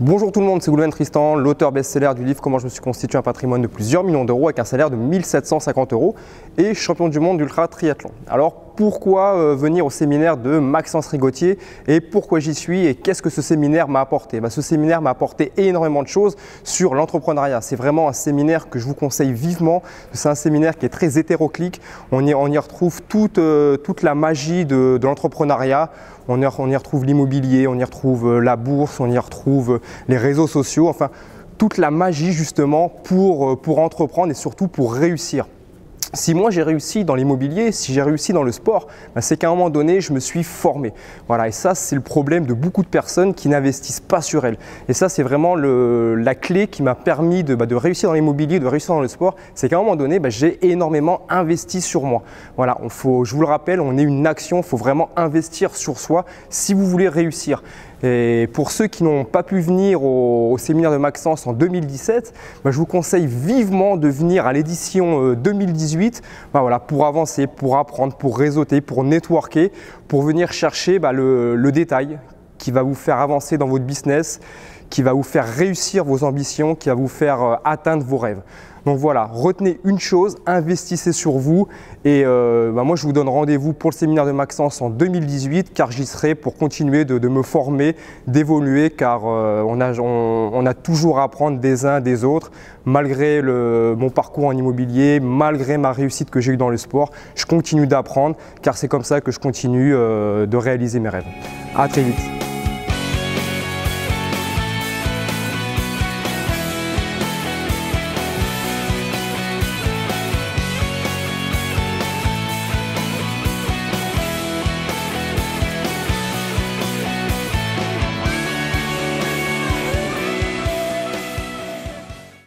Bonjour tout le monde, c'est Goulven Tristan, l'auteur best-seller du livre Comment je me suis constitué un patrimoine de plusieurs millions d'euros avec un salaire de 1750 euros et champion du monde d'ultra triathlon. Alors pourquoi euh, venir au séminaire de Maxence Rigotier et pourquoi j'y suis et qu'est-ce que ce séminaire m'a apporté? Bah, Ce séminaire m'a apporté énormément de choses sur l'entrepreneuriat. C'est vraiment un séminaire que je vous conseille vivement. C'est un séminaire qui est très hétéroclique. On y, retrouve toute, euh, toute, la magie de, l'entrepreneuriat. On y, retrouve l'immobilier, on y retrouve euh, la bourse, on y retrouve les réseaux sociaux. Enfin, toute la magie justement pour entreprendre et surtout pour réussir. Si moi j'ai réussi dans l'immobilier, si j'ai réussi dans le sport, ben, c'est qu'à un moment donné, je me suis formé. Voilà, et ça, c'est le problème de beaucoup de personnes qui n'investissent pas sur elles. Et ça, c'est vraiment la clé qui m'a permis de, bah, de, réussir dans l'immobilier, de réussir dans le sport. C'est qu'à un moment donné, bah, j'ai énormément investi sur moi. Voilà, je vous le rappelle, on est une action, il faut vraiment investir sur soi si vous voulez réussir. Et pour ceux qui n'ont pas pu venir au, au, séminaire de Maxence en 2017, bah, je vous conseille vivement de venir à l'édition 2018 bah, voilà, pour avancer, pour apprendre, pour réseauter, pour networker, pour venir chercher bah, le détail qui va vous faire avancer dans votre business, qui va vous faire réussir vos ambitions, qui va vous faire euh, atteindre vos rêves. Donc voilà, retenez une chose, investissez sur vous et euh, bah moi je vous donne rendez-vous pour le séminaire de Maxence en 2018 car j'y serai pour continuer de, me former, d'évoluer car euh, on, a, toujours à apprendre des uns des autres malgré mon parcours en immobilier, malgré ma réussite que j'ai eue dans le sport, je continue d'apprendre car c'est comme ça que je continue de réaliser mes rêves. A très vite